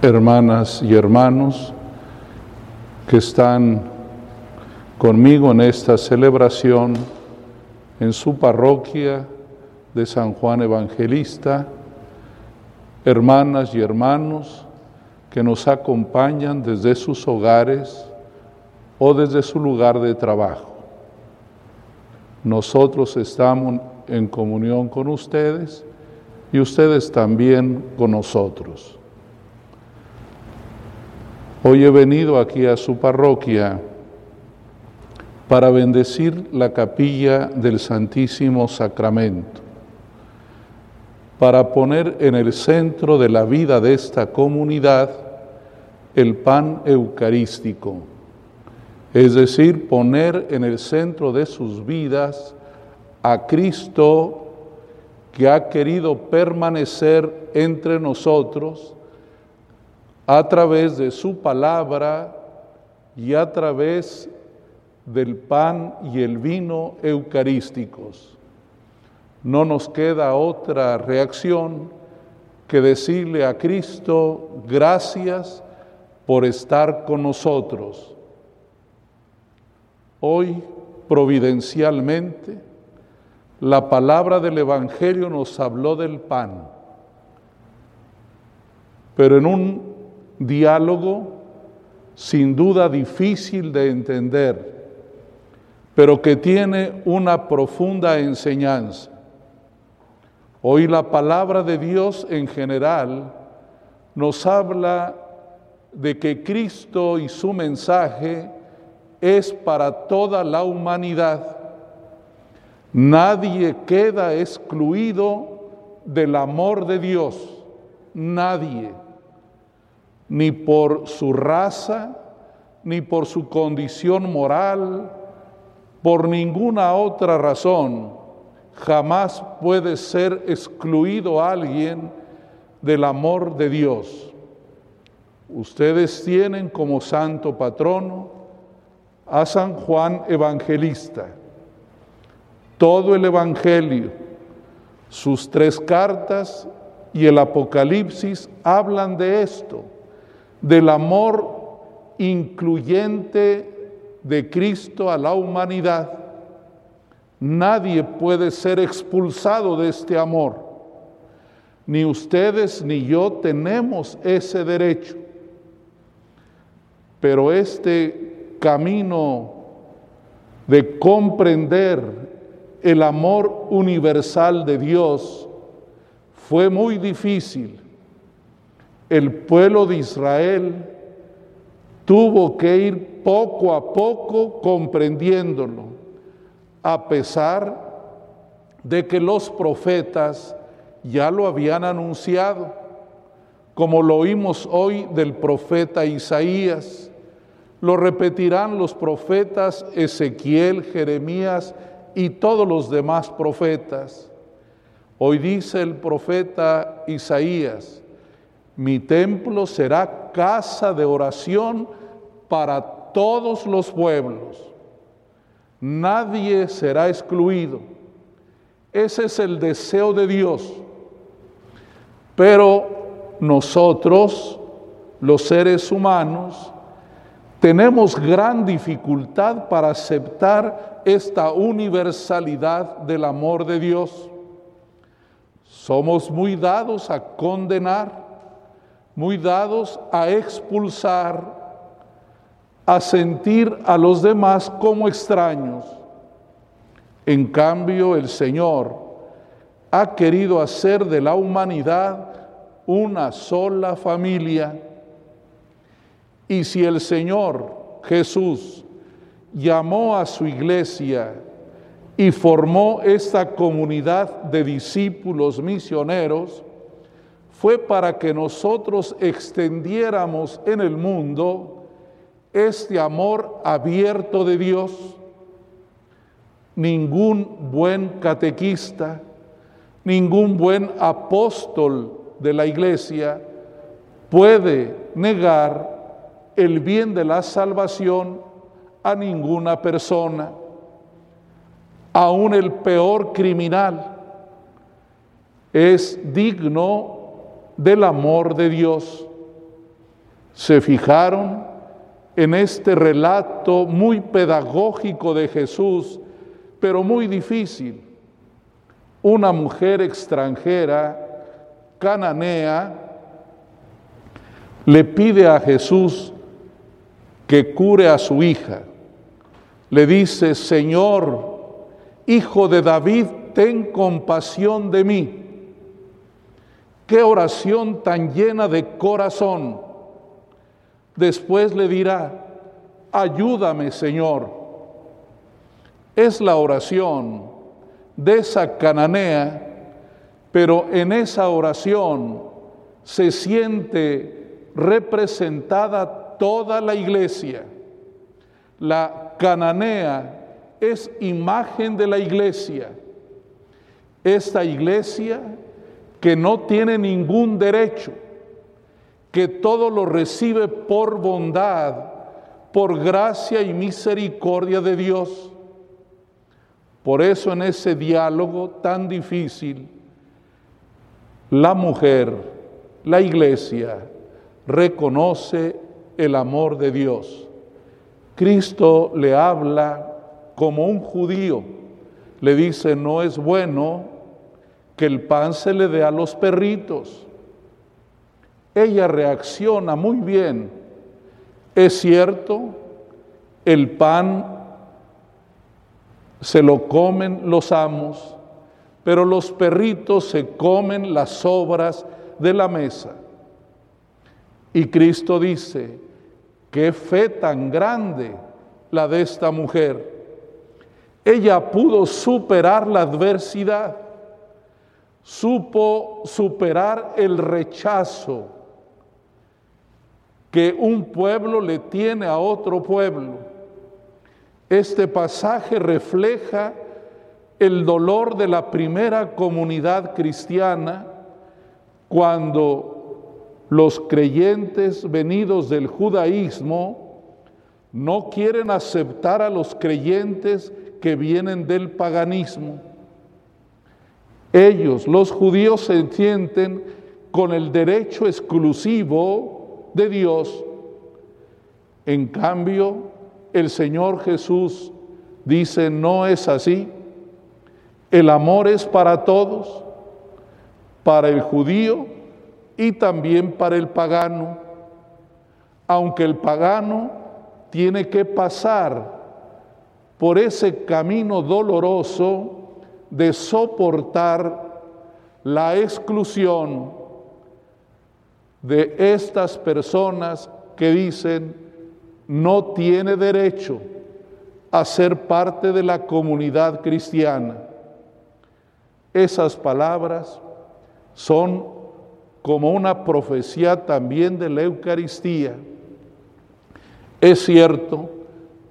hermanas y hermanos que están conmigo en esta celebración en su parroquia de San Juan Evangelista, hermanas y hermanos que nos acompañan desde sus hogares o desde su lugar de trabajo. Nosotros estamos en comunión con ustedes y ustedes también con nosotros. Hoy he venido aquí a su parroquia para bendecir la capilla del Santísimo Sacramento, para poner en el centro de la vida de esta comunidad el pan eucarístico, es decir, poner en el centro de sus vidas a Cristo que ha querido permanecer entre nosotros a través de su palabra y a través del pan y el vino eucarísticos. No nos queda otra reacción que decirle a Cristo gracias por estar con nosotros. Hoy, providencialmente, la palabra del Evangelio nos habló del pan, pero en un diálogo sin duda difícil de entender, pero que tiene una profunda enseñanza. Hoy la palabra de Dios en general nos habla de que Cristo y su mensaje es para toda la humanidad. Nadie queda excluido del amor de Dios, nadie ni por su raza, ni por su condición moral, por ninguna otra razón, jamás puede ser excluido alguien del amor de Dios. Ustedes tienen como santo patrono a San Juan Evangelista. Todo el Evangelio, sus tres cartas y el Apocalipsis hablan de esto del amor incluyente de Cristo a la humanidad. Nadie puede ser expulsado de este amor. Ni ustedes ni yo tenemos ese derecho. Pero este camino de comprender el amor universal de Dios fue muy difícil el pueblo de Israel tuvo que ir poco a poco comprendiéndolo, a pesar de que los profetas ya lo habían anunciado, como lo oímos hoy del profeta Isaías, lo repetirán los profetas Ezequiel, Jeremías y todos los demás profetas. Hoy dice el profeta Isaías, mi templo será casa de oración para todos los pueblos. Nadie será excluido. Ese es el deseo de Dios. Pero nosotros, los seres humanos, tenemos gran dificultad para aceptar esta universalidad del amor de Dios. Somos muy dados a condenar muy dados a expulsar, a sentir a los demás como extraños. En cambio, el Señor ha querido hacer de la humanidad una sola familia. Y si el Señor Jesús llamó a su iglesia y formó esta comunidad de discípulos misioneros, fue para que nosotros extendiéramos en el mundo este amor abierto de Dios. Ningún buen catequista, ningún buen apóstol de la iglesia puede negar el bien de la salvación a ninguna persona, aun el peor criminal es digno del amor de Dios. se fijaron en este relato muy pedagógico de Jesús, pero muy difícil. Una mujer extranjera, cananea, le pide a Jesús que cure a su hija. Le dice, Señor, Hijo de David, ten compasión de mí. Qué oración tan llena de corazón. Después le dirá, ayúdame Señor. Es la oración de esa cananea, pero en esa oración se siente representada toda la iglesia. La cananea es imagen de la iglesia. Esta iglesia que no tiene ningún derecho, que todo lo recibe por bondad, por gracia y misericordia de Dios. Por eso en ese diálogo tan difícil, la mujer, la iglesia, reconoce el amor de Dios. Cristo le habla como un judío le dice, no es bueno que el pan se le dé a los perritos. Ella reacciona muy bien. Es cierto, el pan se lo comen los amos, pero los perritos se comen las sobras de la mesa. Y Cristo dice, qué fe tan grande la de esta mujer ella pudo superar la adversidad, supo superar el rechazo que un pueblo le tiene a otro pueblo. Este pasaje refleja el dolor de la primera comunidad cristiana cuando los creyentes venidos del judaísmo no quieren aceptar a los creyentes que vienen del paganismo. Ellos, los judíos, se sienten con el derecho exclusivo de Dios. En cambio, el Señor Jesús dice, no es así. El amor es para todos, para el judío y también para el pagano, aunque el pagano tiene que pasar por ese camino doloroso de soportar la exclusión de estas personas que dicen no tiene derecho a ser parte de la comunidad cristiana. Esas palabras son como una profecía también de la Eucaristía. Es cierto,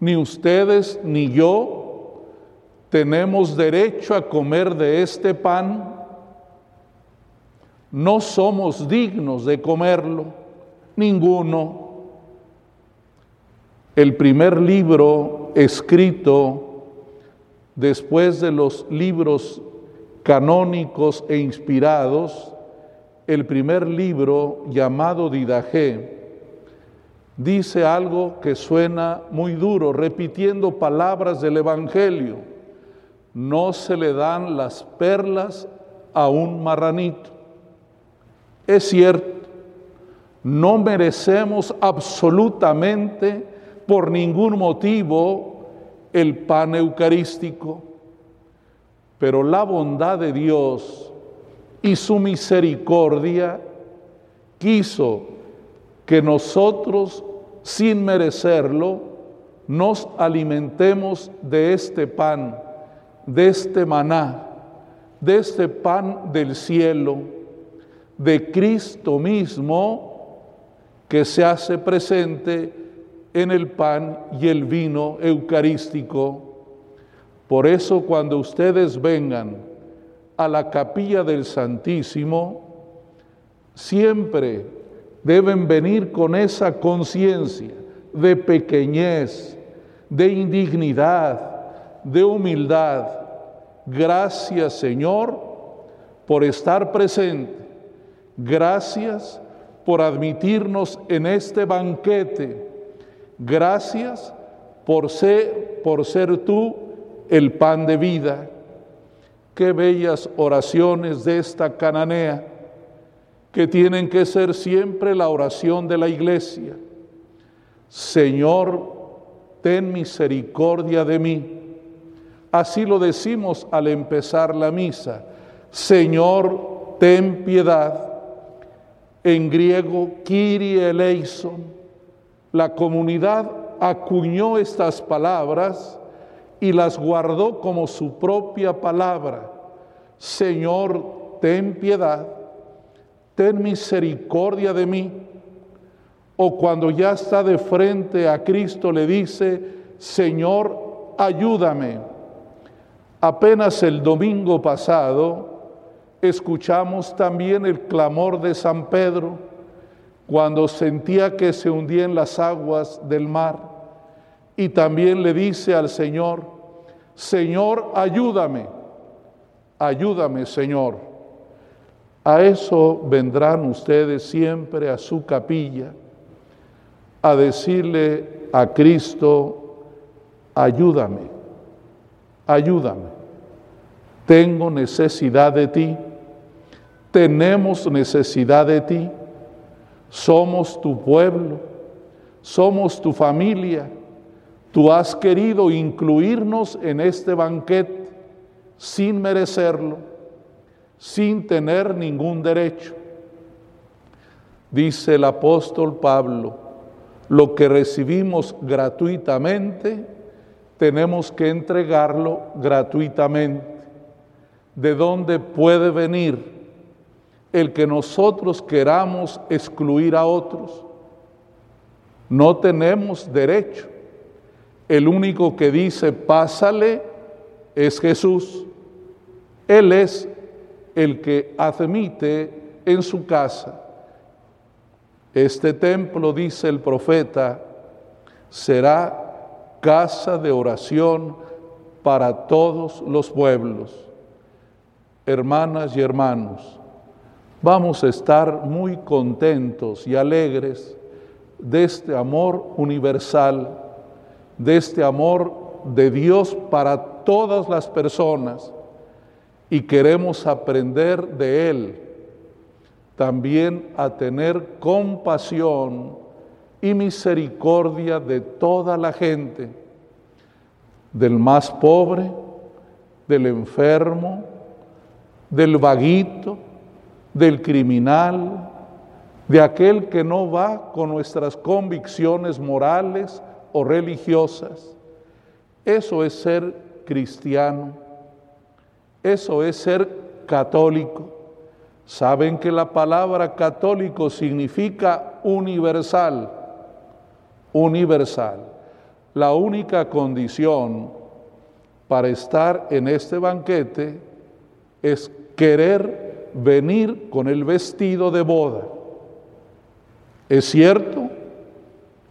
ni ustedes ni yo tenemos derecho a comer de este pan. No somos dignos de comerlo, ninguno. El primer libro escrito después de los libros canónicos e inspirados, el primer libro llamado Didajé, dice algo que suena muy duro, repitiendo palabras del Evangelio. No se le dan las perlas a un marranito. Es cierto, no merecemos absolutamente por ningún motivo el pan eucarístico, pero la bondad de Dios y su misericordia quiso que nosotros, sin merecerlo, nos alimentemos de este pan, de este maná, de este pan del cielo, de Cristo mismo que se hace presente en el pan y el vino eucarístico. Por eso cuando ustedes vengan a la capilla del Santísimo, siempre deben venir con esa conciencia de pequeñez, de indignidad, de humildad. Gracias Señor por estar presente. Gracias por admitirnos en este banquete. Gracias por ser, por ser tú el pan de vida. Qué bellas oraciones de esta cananea, que tienen que ser siempre la oración de la iglesia. Señor, ten misericordia de mí. Así lo decimos al empezar la misa. Señor, ten piedad. En griego, Kyrie eleison. La comunidad acuñó estas palabras y las guardó como su propia palabra. Señor, ten piedad, ten misericordia de mí. O cuando ya está de frente a Cristo le dice, Señor, ayúdame. Apenas el domingo pasado escuchamos también el clamor de San Pedro cuando sentía que se hundían las aguas del mar. Y también le dice al Señor, Señor, ayúdame, ayúdame, Señor. A eso vendrán ustedes siempre a su capilla, a decirle a Cristo, ayúdame, ayúdame. Tengo necesidad de ti, tenemos necesidad de ti somos tu pueblo, somos tu familia. Tú has querido incluirnos en este banquete sin merecerlo, sin tener ningún derecho. Dice el apóstol Pablo, lo que recibimos gratuitamente, tenemos que entregarlo gratuitamente. ¿De dónde puede venir el que nosotros queramos excluir a otros. No tenemos derecho. El único que dice pásale es Jesús. Él es el que admite en su casa. Este templo, dice el profeta, será casa de oración para todos los pueblos. Hermanas y hermanos, vamos a estar muy contentos y alegres de este amor universal, de este amor de Dios para todas las personas y queremos aprender de Él también a tener compasión y misericordia de toda la gente, del más pobre, del enfermo, del vaguito, del criminal, de aquel que no va con nuestras convicciones morales o religiosas. Eso es ser cristiano, eso es ser católico. Saben que la palabra católico significa universal, universal. La única condición para estar en este banquete es querer venir con el vestido de boda. Es cierto,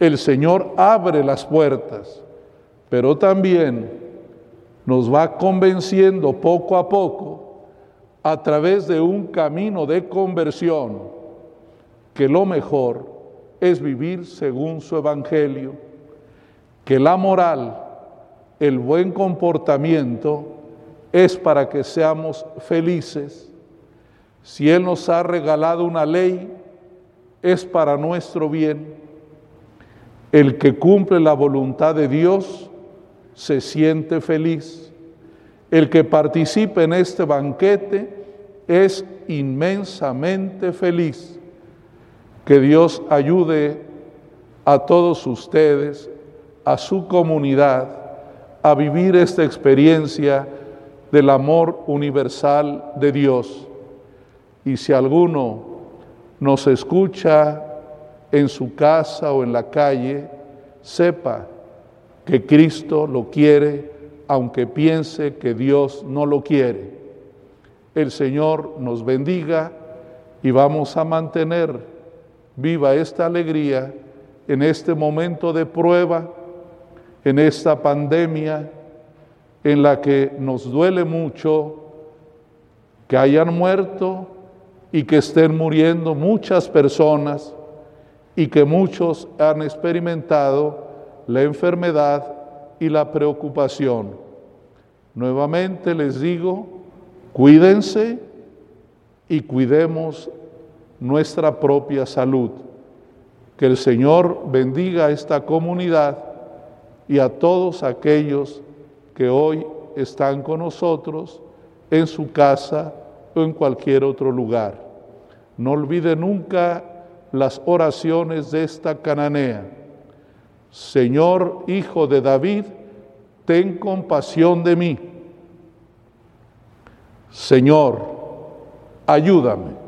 el Señor abre las puertas, pero también nos va convenciendo poco a poco a través de un camino de conversión que lo mejor es vivir según su evangelio, que la moral, el buen comportamiento es para que seamos felices si Él nos ha regalado una ley, es para nuestro bien. El que cumple la voluntad de Dios se siente feliz. El que participe en este banquete es inmensamente feliz. Que Dios ayude a todos ustedes, a su comunidad, a vivir esta experiencia del amor universal de Dios y si alguno nos escucha en su casa o en la calle, sepa que Cristo lo quiere, aunque piense que Dios no lo quiere. El Señor nos bendiga y vamos a mantener viva esta alegría en este momento de prueba, en esta pandemia en la que nos duele mucho que hayan muerto y que estén muriendo muchas personas y que muchos han experimentado la enfermedad y la preocupación. Nuevamente les digo, cuídense y cuidemos nuestra propia salud. Que el Señor bendiga a esta comunidad y a todos aquellos que hoy están con nosotros en su casa o en cualquier otro lugar. No olvide nunca las oraciones de esta cananea. Señor, Hijo de David, ten compasión de mí. Señor, ayúdame.